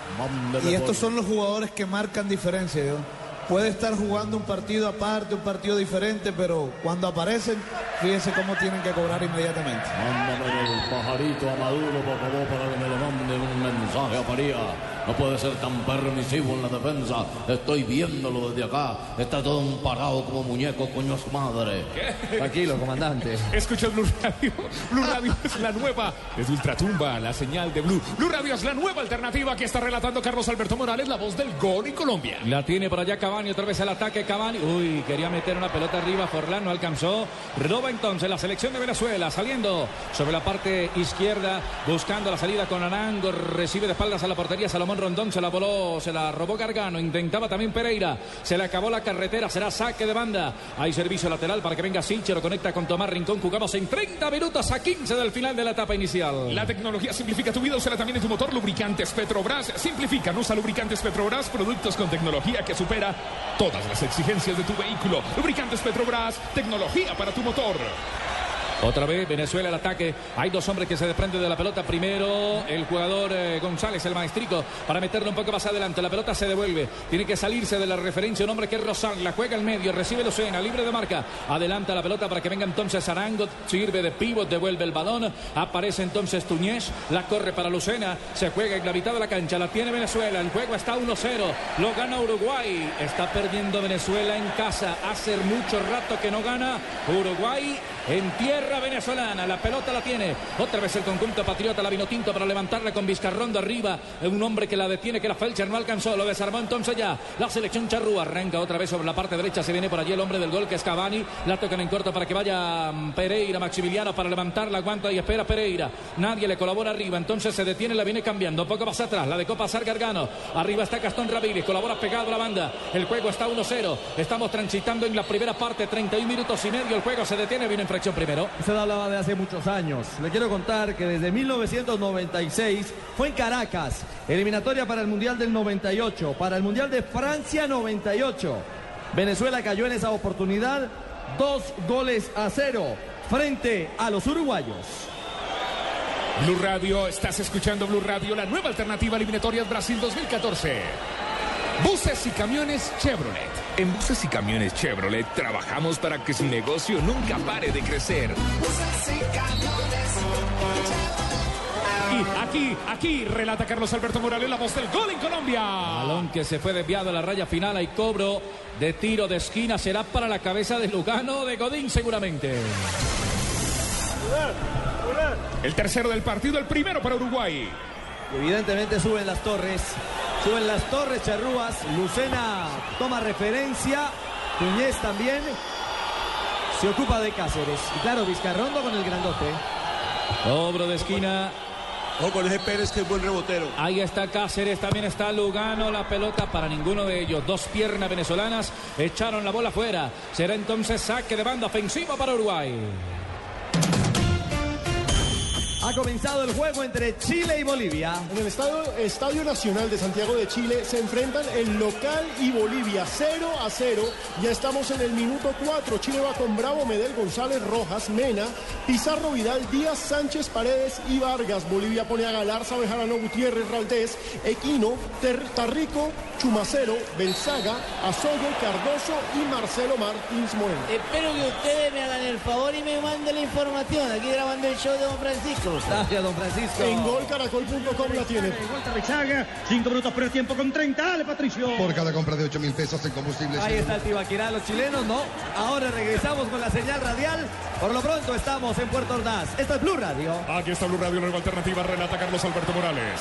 Y estos son los jugadores que marcan diferencia. ¿no? Puede estar jugando un partido aparte, un partido diferente, pero cuando aparecen, fíjense cómo tienen que cobrar inmediatamente. Mándame el pajarito a Maduro, por favor, para que me le manden un mensaje a Faría. No puede ser tan permisivo en la defensa. Estoy viéndolo desde acá. Está todo parado como muñeco, coño su madre. Tranquilo, comandante. (laughs) Escucha Blue Radio. Blue Radio es la nueva. Desde Ultratumba, la señal de Blue. Blue Radio es la nueva alternativa que está relatando Carlos Alberto Morales, la voz del gol en Colombia. La tiene por allá Cavani, otra vez el ataque Cavani. Uy, quería meter una pelota arriba, Forlán no alcanzó. Roba entonces la selección de Venezuela, saliendo sobre la parte izquierda, buscando la salida con Arango, recibe de espaldas a la portería Salomón Rondón, se la voló, se la robó Gargano, intentaba también Pereira, se le acabó la carretera, será saque de banda. Hay servicio lateral para que venga Silchero, conecta con Tomás Rincón, jugamos en 30 minutos a 15 del final de la etapa inicial. La tecnología simplifica tu vida, úsala también en tu motor. Lubricantes Petrobras simplifican. Usa lubricantes Petrobras, productos con tecnología que supera todas las exigencias de tu vehículo. Lubricantes Petrobras, tecnología para tu motor. Otra vez Venezuela el ataque. Hay dos hombres que se desprenden de la pelota. Primero el jugador eh, González, el maestrico, para meterlo un poco más adelante. La pelota se devuelve. Tiene que salirse de la referencia. Un hombre que es Rosal. La juega al medio. Recibe Lucena. Libre de marca. Adelanta la pelota para que venga entonces Arango. Sirve de pivot. Devuelve el balón. Aparece entonces Tuñez. La corre para Lucena. Se juega en la mitad de la cancha. La tiene Venezuela. El juego está 1-0. Lo gana Uruguay. Está perdiendo Venezuela en casa. Hace mucho rato que no gana Uruguay en tierra venezolana. La pelota la tiene. Otra vez el conjunto patriota, la vino tinto para levantarla con Vizcarrondo arriba. Un hombre que la detiene, que la Felcher no alcanzó. Lo desarmó entonces ya. La selección charrúa arranca otra vez sobre la parte derecha. Se viene por allí el hombre del gol que es Cavani. La tocan en corto para que vaya mm, Pereira, Maximiliano para levantarla. Aguanta y espera Pereira. Nadie le colabora arriba. Entonces se detiene, la viene cambiando. Un poco más atrás. La dejó pasar Gargano. Arriba está Gastón Ramírez. Colabora pegado la banda. El juego está 1-0. Estamos transitando en la primera parte. 31 minutos y medio. El juego se detiene. Viene infracción primero. Usted hablaba de hace muchos años. Le quiero contar que desde 1996 fue en Caracas, eliminatoria para el Mundial del 98, para el Mundial de Francia 98. Venezuela cayó en esa oportunidad dos goles a cero frente a los uruguayos. Blue Radio, estás escuchando Blue Radio, la nueva alternativa eliminatorias Brasil 2014. Buses y camiones Chevrolet. En Buses y Camiones Chevrolet trabajamos para que su negocio nunca pare de crecer. Y aquí, aquí relata Carlos Alberto Morales, la voz del gol en Colombia. Balón que se fue desviado a la raya final. Hay cobro de tiro de esquina. Será para la cabeza de Lugano de Godín seguramente. El tercero del partido, el primero para Uruguay. Evidentemente suben las torres. Suben las torres, Charrúas. Lucena toma referencia. Tuñez también. Se ocupa de Cáceres. Y claro, Vizcarrondo con el grandote. Cobro de esquina. Ojo con ese Pérez que es buen rebotero. Ahí está Cáceres, también está Lugano, la pelota para ninguno de ellos. Dos piernas venezolanas echaron la bola afuera. Será entonces saque de banda ofensiva para Uruguay. Ha comenzado el juego entre Chile y Bolivia. En el Estadio, Estadio Nacional de Santiago de Chile se enfrentan el local y Bolivia 0 a 0. Ya estamos en el minuto 4. Chile va con Bravo, Medel, González, Rojas, Mena, Pizarro, Vidal, Díaz, Sánchez, Paredes y Vargas. Bolivia pone a Galarza, Bejarano, Gutiérrez, Raldés, Equino, Tarrico, Chumacero, Belzaga, Azoyo, Cardoso y Marcelo Martins Moreno. Espero que ustedes me hagan el favor y me manden la información. Aquí grabando el show de Don Francisco. Gracias, don Francisco. En golcaracol.com la tiene. Rechaga, 5 minutos por el tiempo con 30. Dale, Patricio. Por cada compra de 8 mil pesos en combustible. Ahí está el Tibaquirá, los chilenos, ¿no? Ahora regresamos con la señal radial. Por lo pronto estamos en Puerto Ordaz. Esta es Blue Radio. Aquí está Blue Radio, nueva alternativa. Relata Carlos Alberto Morales.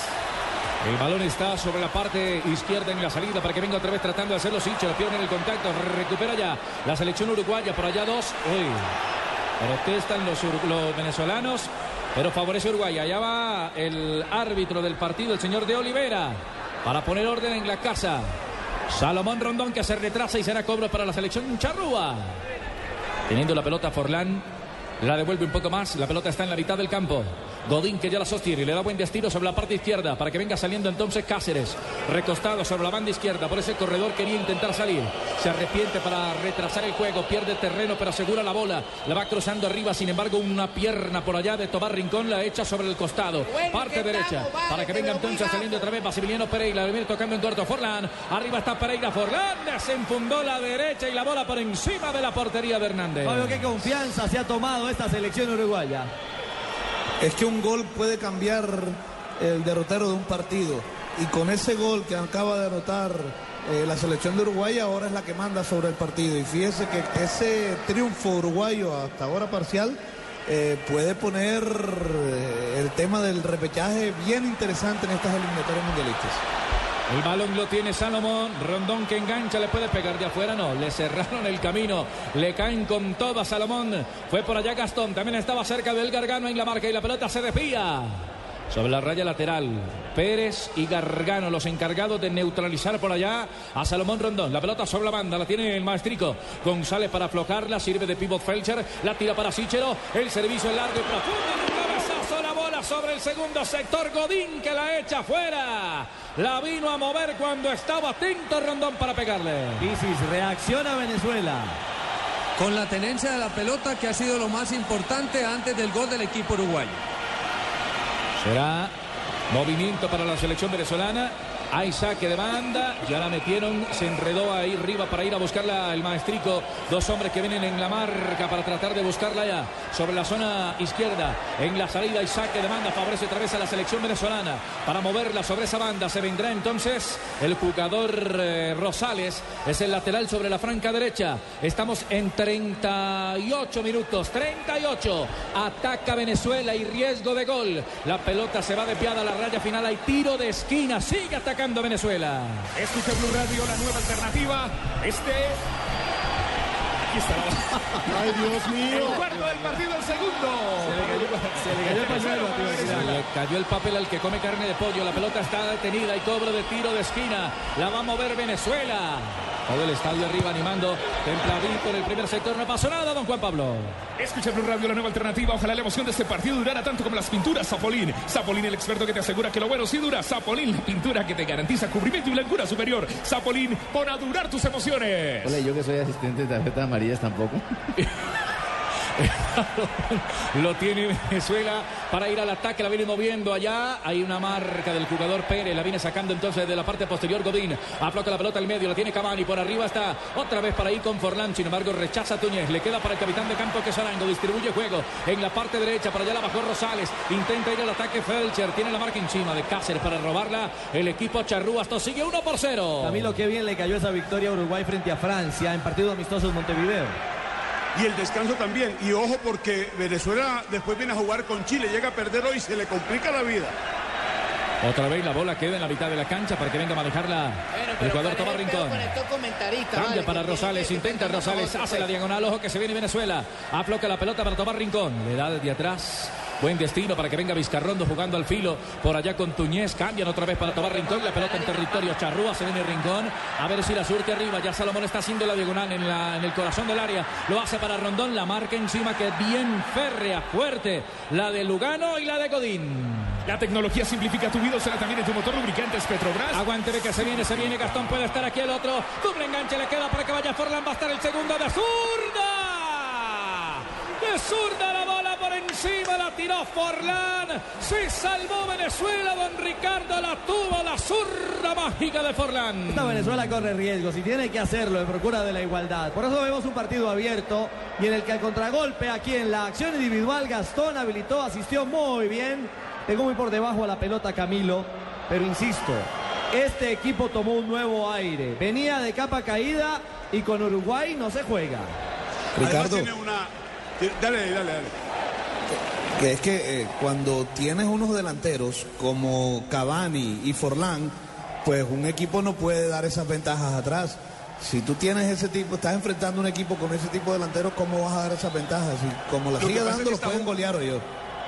El balón está sobre la parte izquierda en la salida para que venga otra vez tratando de hacerlo. Siche, lo pierde en el contacto. Recupera ya la selección uruguaya. Por allá dos. Uy. Protestan los, los venezolanos. Pero favorece Uruguay. Allá va el árbitro del partido, el señor de Olivera. Para poner orden en la casa. Salomón Rondón que se retrasa y será cobro para la selección charrúa. Teniendo la pelota Forlán. La devuelve un poco más. La pelota está en la mitad del campo. Godín que ya la sostiene y le da buen destino sobre la parte izquierda para que venga saliendo entonces Cáceres. Recostado sobre la banda izquierda. Por ese corredor quería intentar salir. Se arrepiente para retrasar el juego. Pierde terreno pero asegura la bola. La va cruzando arriba. Sin embargo, una pierna por allá de Tobar Rincón la echa sobre el costado. Parte derecha. Para que venga entonces saliendo otra vez Basiliniano Pereira. Le viene tocando en corto Forlán. Arriba está Pereira. Forlán se enfundó la derecha y la bola por encima de la portería de Hernández. Fabio, qué confianza se ha tomado esta selección uruguaya. Es que un gol puede cambiar el derrotero de un partido. Y con ese gol que acaba de anotar eh, la selección de Uruguay, ahora es la que manda sobre el partido. Y fíjese que ese triunfo uruguayo hasta ahora parcial eh, puede poner eh, el tema del repechaje bien interesante en estas eliminatorias mundialistas. El balón lo tiene Salomón. Rondón que engancha, le puede pegar de afuera. No, le cerraron el camino. Le caen con todo a Salomón. Fue por allá Gastón. También estaba cerca del Gargano en la marca y la pelota se desvía. Sobre la raya lateral, Pérez y Gargano, los encargados de neutralizar por allá a Salomón Rondón. La pelota sobre la banda, la tiene el maestrico. González para aflojarla, sirve de pivot Felcher, la tira para Sichero. El servicio es largo y profundo. Un cabezazo, la bola sobre el segundo sector. Godín que la echa afuera. La vino a mover cuando estaba atento Rondón para pegarle. Isis, reacciona Venezuela. Con la tenencia de la pelota que ha sido lo más importante antes del gol del equipo uruguayo. Será movimiento para la selección venezolana. Hay saque de banda, ya la metieron, se enredó ahí arriba para ir a buscarla el maestrico. Dos hombres que vienen en la marca para tratar de buscarla ya sobre la zona izquierda. En la salida hay saque de banda, favorece otra vez a la selección venezolana para moverla sobre esa banda. Se vendrá entonces el jugador eh, Rosales, es el lateral sobre la franca derecha. Estamos en 38 minutos, 38. Ataca Venezuela y riesgo de gol. La pelota se va de piada a la raya final, hay tiro de esquina, sigue atacando Venezuela. Escucha Blue Radio, la nueva alternativa. Este. Aquí está la Ay, Dios mío. El cuarto del partido, el segundo. Se le cayó el pañuelo Se le cayó el papel al que come carne de pollo. La pelota está detenida y cobro de tiro de esquina. La va a mover Venezuela. Todo el estadio arriba animando. Templadito en el primer sector. No pasó nada, don Juan Pablo. Escucha Blue Radio, la nueva alternativa. Ojalá la emoción de este partido durara tanto como las pinturas Zapolín. Zapolín, el experto que te asegura que lo bueno sí dura. Zapolín, la pintura que te garantiza cubrimiento y blancura superior. Zapolín, pon a durar tus emociones. Hola, yo que soy asistente de tarjetas amarillas tampoco. (laughs) (laughs) Lo tiene Venezuela para ir al ataque. La viene moviendo allá. Hay una marca del jugador Pérez. La viene sacando entonces de la parte posterior Godín. Afloca la pelota al medio. La tiene Cavani. Por arriba está otra vez para ir con Forlán. Sin embargo, rechaza Túñez. Le queda para el capitán de campo que. Distribuye juego en la parte derecha. Para allá la bajó Rosales. Intenta ir al ataque Felcher. Tiene la marca encima de Cáceres para robarla. El equipo Charrúa. Esto sigue 1 por 0. Camilo, qué bien le cayó esa victoria a Uruguay frente a Francia en partido amistoso en Montevideo. Y el descanso también. Y ojo porque Venezuela después viene a jugar con Chile. Llega a perder hoy, se le complica la vida. Otra vez la bola queda en la mitad de la cancha para que venga a manejarla el jugador Tomás Rincón. Cambia para Rosales, intenta Rosales, hace la diagonal, ojo que se viene Venezuela. Afloca la pelota para tomar Rincón. Le da desde atrás Buen destino para que venga Vizcarrondo jugando al filo. Por allá con Tuñez. Cambian otra vez para tomar Rincón. La pelota en territorio Charrúa. Se viene Rincón. A ver si la surte arriba. Ya Salomón está haciendo la diagonal en, la, en el corazón del área. Lo hace para Rondón. La marca encima que bien férrea, fuerte. La de Lugano y la de Godín. La tecnología simplifica tu vida, será también en tu motor lubricantes Petrobras. Aguante que se viene, se viene. Gastón puede estar aquí el otro. Doble enganche le queda para que vaya Forlán. Va a estar el segundo de zurda. De zurda la bola por encima. La tiró Forlán. Se salvó Venezuela. Don Ricardo la tuvo. La zurda mágica de Forlán. Esta Venezuela corre riesgos y tiene que hacerlo en procura de la igualdad. Por eso vemos un partido abierto y en el que al contragolpe aquí en la acción individual Gastón habilitó, asistió muy bien. Tengo muy por debajo a la pelota Camilo, pero insisto, este equipo tomó un nuevo aire. Venía de capa caída y con Uruguay no se juega. Además tiene una... Dale, dale, dale. Que es que eh, cuando tienes unos delanteros como Cavani y Forlán, pues un equipo no puede dar esas ventajas atrás. Si tú tienes ese tipo, estás enfrentando un equipo con ese tipo de delanteros, ¿cómo vas a dar esas ventajas? Y como las sigue dando, los pueden golear o yo.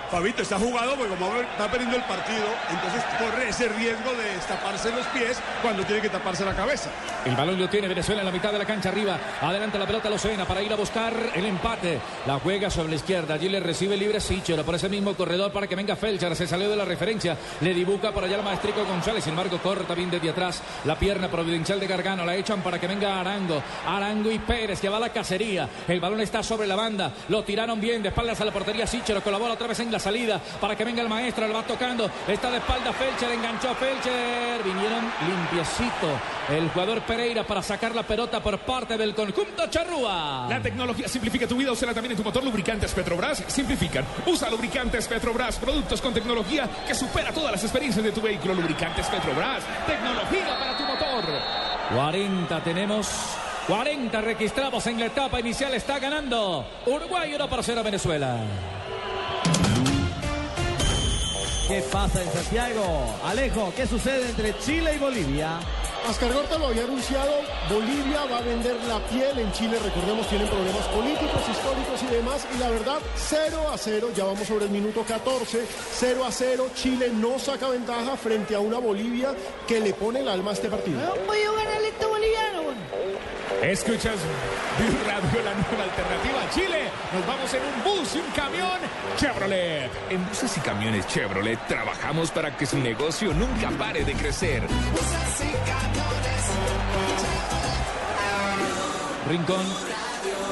Fabito está jugado porque como está perdiendo el partido, entonces corre ese riesgo de destaparse los pies cuando tiene que taparse la cabeza. El balón lo tiene Venezuela en la mitad de la cancha arriba. Adelante la pelota Lucena para ir a buscar el empate. La juega sobre la izquierda. Allí le recibe libre Sichero por ese mismo corredor para que venga Felcher. Se salió de la referencia. Le dibuca por allá el maestrico González. Sin embargo, corre también desde atrás. La pierna providencial de Gargano. La echan para que venga Arango. Arango y Pérez que va a la cacería. El balón está sobre la banda. Lo tiraron bien de espaldas a la portería. Sichero colabora otra vez en la salida para que venga el maestro. Le va tocando. Está de espalda Felcher. Enganchó a Felcher. Vinieron limpiecito. El jugador Pereira para sacar la pelota por parte del conjunto Charrúa. La tecnología simplifica tu vida, úsala también en tu motor. Lubricantes Petrobras simplifican. Usa lubricantes Petrobras, productos con tecnología que supera todas las experiencias de tu vehículo. Lubricantes Petrobras, tecnología para tu motor. 40 tenemos. 40 registrados en la etapa inicial. Está ganando Uruguay 1 por 0 Venezuela. ¿Qué pasa en Santiago? Alejo, ¿qué sucede entre Chile y Bolivia? Ascargorta lo había anunciado, Bolivia va a vender la piel en Chile, recordemos tienen problemas políticos, históricos y demás, y la verdad, 0 a 0, ya vamos sobre el minuto 14, 0 a 0, Chile no saca ventaja frente a una Bolivia que le pone el alma a este partido. Ganarle a boliviano, weón. Escuchas Radio, la nueva alternativa a Chile. Nos vamos en un bus y un camión Chevrolet. En buses y camiones Chevrolet trabajamos para que su negocio nunca pare de crecer. Rincón.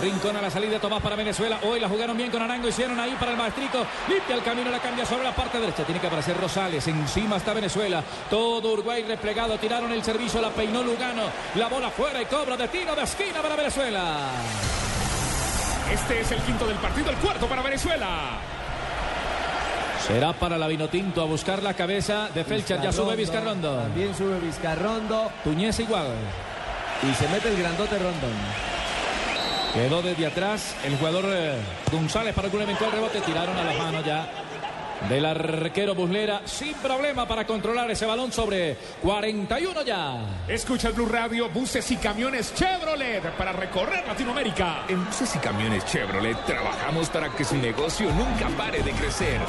Rincón a la salida, Tomás para Venezuela. Hoy la jugaron bien con Arango, hicieron ahí para el maestrico. Limpia el camino, la cambia sobre la parte derecha. Tiene que aparecer Rosales. Encima está Venezuela. Todo Uruguay replegado. Tiraron el servicio, la peinó Lugano. La bola fuera y cobra de tiro de esquina para Venezuela. Este es el quinto del partido, el cuarto para Venezuela. Será para la Vinotinto a buscar la cabeza de Felcher. Ya sube Vizcarrondo. También sube Vizcarrondo. Tuñez igual. Y se mete el grandote Rondón. Quedó desde atrás el jugador eh, González para algún eventual rebote. Tiraron a la mano ya del arquero Buslera. Sin problema para controlar ese balón sobre 41 ya. Escucha el Blue Radio, buses y camiones Chevrolet para recorrer Latinoamérica. En buses y camiones Chevrolet trabajamos para que su negocio nunca pare de crecer.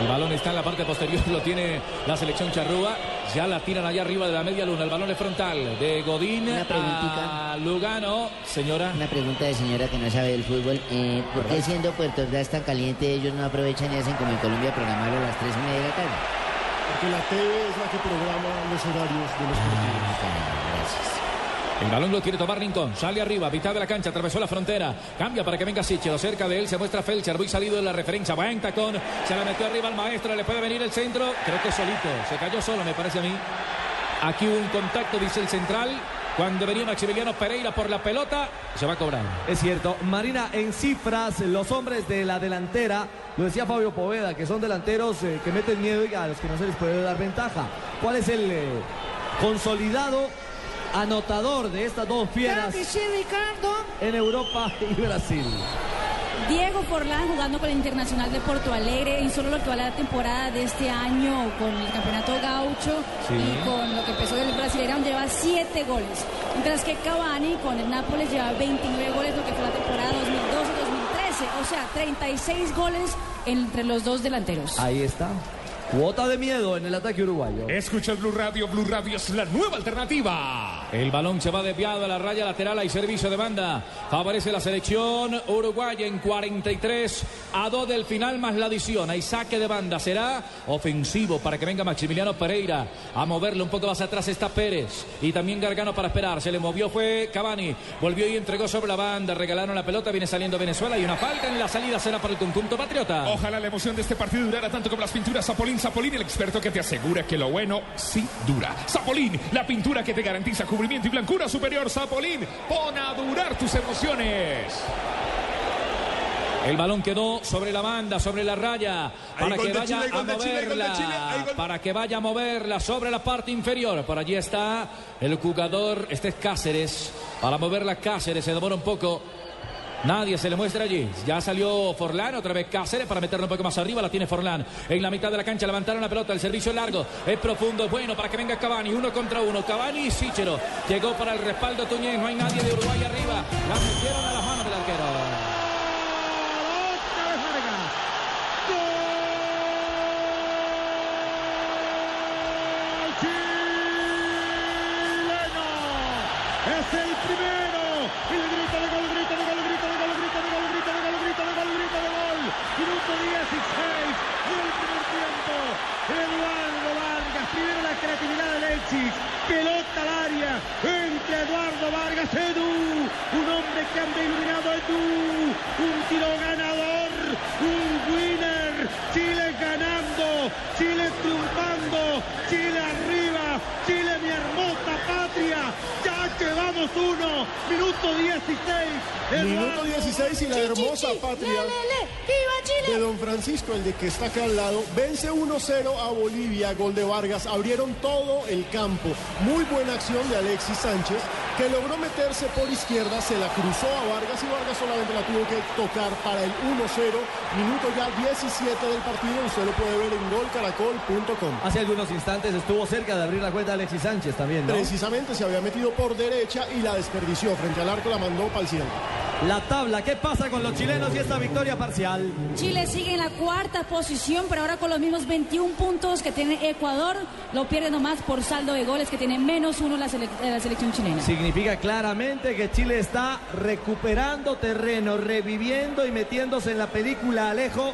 El balón está en la parte posterior, lo tiene la selección charrúa. Ya la tiran allá arriba de la media luna. El balón es frontal de Godín Una a Lugano. Señora. Una pregunta de señora que no sabe del fútbol. Eh, ¿Por qué siendo Puerto Ordaz tan caliente ellos no aprovechan y hacen como en Colombia programarlo a las 3 y media de la tarde? Porque la TV es la que programa los horarios de los partidos. El balón lo quiere tomar Rincón. Sale arriba, mitad de la cancha, atravesó la frontera. Cambia para que venga Sichero. Cerca de él se muestra Felcher. Muy salido de la referencia. Buen tacón. Se la metió arriba al maestro. Le puede venir el centro. Creo que solito. Se cayó solo, me parece a mí. Aquí hubo un contacto, dice el central. Cuando venía Maximiliano Pereira por la pelota, se va a cobrar. Es cierto. Marina, en cifras, los hombres de la delantera, lo decía Fabio Poveda, que son delanteros eh, que meten miedo y a los que no se les puede dar ventaja. ¿Cuál es el eh, consolidado anotador de estas dos fieras sí, Ricardo. en Europa y Brasil? Diego Forlán jugando con el Internacional de Porto Alegre en solo lo que va la temporada de este año con el Campeonato Gaucho Sí. y con lo que empezó el Brasileirão lleva 7 goles. Mientras que Cavani con el Nápoles lleva 29 goles lo que fue la temporada 2012-2013. O sea, 36 goles entre los dos delanteros. Ahí está. Cuota de miedo en el ataque uruguayo. Escucha el Blue Radio. Blue Radio es la nueva alternativa. El balón se va desviado a la raya lateral. Hay servicio de banda. Favorece la selección uruguaya en 43 a 2 del final más la adición. Hay saque de banda. Será ofensivo para que venga Maximiliano Pereira a moverle un poco más atrás. Está Pérez y también Gargano para esperar. Se le movió fue Cavani. Volvió y entregó sobre la banda. Regalaron la pelota. Viene saliendo Venezuela y una falta en la salida será para el conjunto patriota. Ojalá la emoción de este partido durara tanto como las pinturas Zapolín. Zapolín, el experto que te asegura que lo bueno sí dura. Zapolín, la pintura que te garantiza cubrimiento y blancura superior. Zapolín, pon a durar tus emociones. El balón quedó sobre la banda, sobre la raya, para que vaya Chile, a Chile, moverla, para que vaya a moverla sobre la parte inferior. Por allí está el jugador, este es Cáceres, para moverla Cáceres, se demora un poco. Nadie se le muestra allí. Ya salió Forlán, otra vez Cáceres para meterlo un poco más arriba. La tiene Forlán. En la mitad de la cancha levantaron la pelota. El servicio largo. Es profundo. Bueno para que venga Cavani. Uno contra uno. Cavani y Sichero. Llegó para el respaldo Tuñez. No hay nadie de Uruguay arriba. La metieron a las manos del arquero. Es el primero. El grito de gol, grito de gol, grito de gol, grito de gol, grito de gol, grito de gol, grito de gol. Minuto 16 del primer tiempo. Eduardo Vargas, primero la creatividad de Alexis. Pelota al área entre Eduardo Vargas, Edu. Un hombre que anda iluminado Edu. Un tiro ganador. Un winner. Chile ganando. Chile triunfando. Chile arriba. Chile mi hermosa patria. Ya llevamos uno. Minuto 16. Minuto 16 y la hermosa patria de don Francisco, el de que está acá al lado, vence 1-0 a Bolivia, gol de Vargas, abrieron todo el campo. Muy buena acción de Alexis Sánchez, que logró meterse por izquierda, se la cruzó a Vargas y Vargas solamente la tuvo que tocar para el 1-0, minuto ya 17 del partido, usted lo puede ver en golcaracol.com. Hace algunos instantes estuvo cerca de abrir la cuenta Alexis Sánchez también, ¿no? Precisamente se había metido por derecha y la desperdició frente al arco, la mandó para el cielo. La tabla, ¿qué pasa con los chilenos y esta victoria parcial? Chile sigue en la cuarta posición, pero ahora con los mismos 21 puntos que tiene Ecuador, lo pierde nomás por saldo de goles que tiene menos uno la, sele- la selección chilena. Significa claramente que Chile está recuperando terreno, reviviendo y metiéndose en la película Alejo,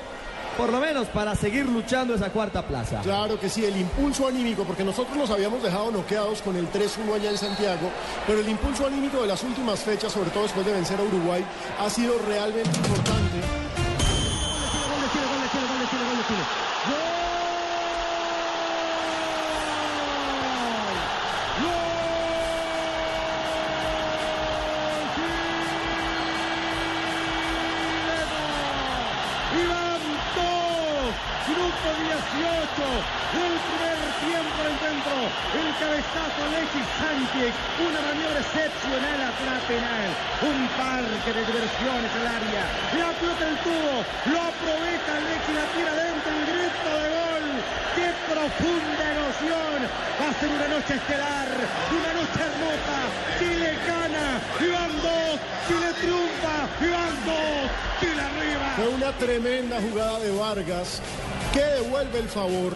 por lo menos para seguir luchando esa cuarta plaza. Claro que sí, el impulso anímico, porque nosotros nos habíamos dejado noqueados con el 3-1 allá en Santiago, pero el impulso anímico de las últimas fechas, sobre todo después de vencer a Uruguay, ha sido realmente importante. Del primer tiempo del centro. El cabezazo Alexis Sánchez. Una maniobra excepcional a la penal. Un parque de diversiones al área. La pelota del tubo. Lo aprovecha Alexis. La tira dentro. El grito de gol. ¡Qué profunda emoción! Va a ser una noche estelar. Una noche hermosa. Chile gana. Van dos. Chile triunfa. Van dos. Chile arriba. Fue una tremenda jugada de Vargas que devuelve el favor.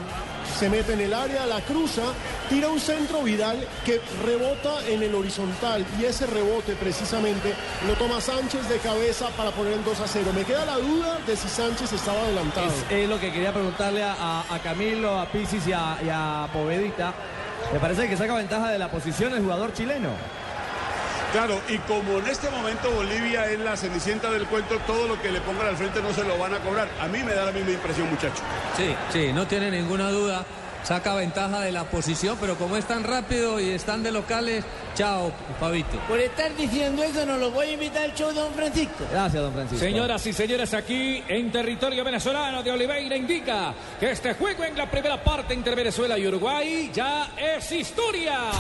Se mete en el área, la cruza, tira un centro Vidal que rebota en el horizontal y ese rebote precisamente lo toma Sánchez de cabeza para poner el 2 a 0. Me queda la duda de si Sánchez estaba adelantado. Es, lo que quería preguntarle a, Camilo, a Pisis y a Povedita. Me parece que saca ventaja de la posición el jugador chileno. Claro, y como en este momento Bolivia es la cenicienta del cuento, todo lo que le pongan al frente no se lo van a cobrar. A mí me da la misma impresión, muchacho. Sí, sí, no tiene ninguna duda. Saca ventaja de la posición, pero como es tan rápido y están de locales, chao, Fabito. Por estar diciendo eso, no lo voy a invitar al show de Don Francisco. Gracias, don Francisco. Señoras y señores, aquí en territorio venezolano de Oliveira indica que este juego en la primera parte entre Venezuela y Uruguay ya es historia.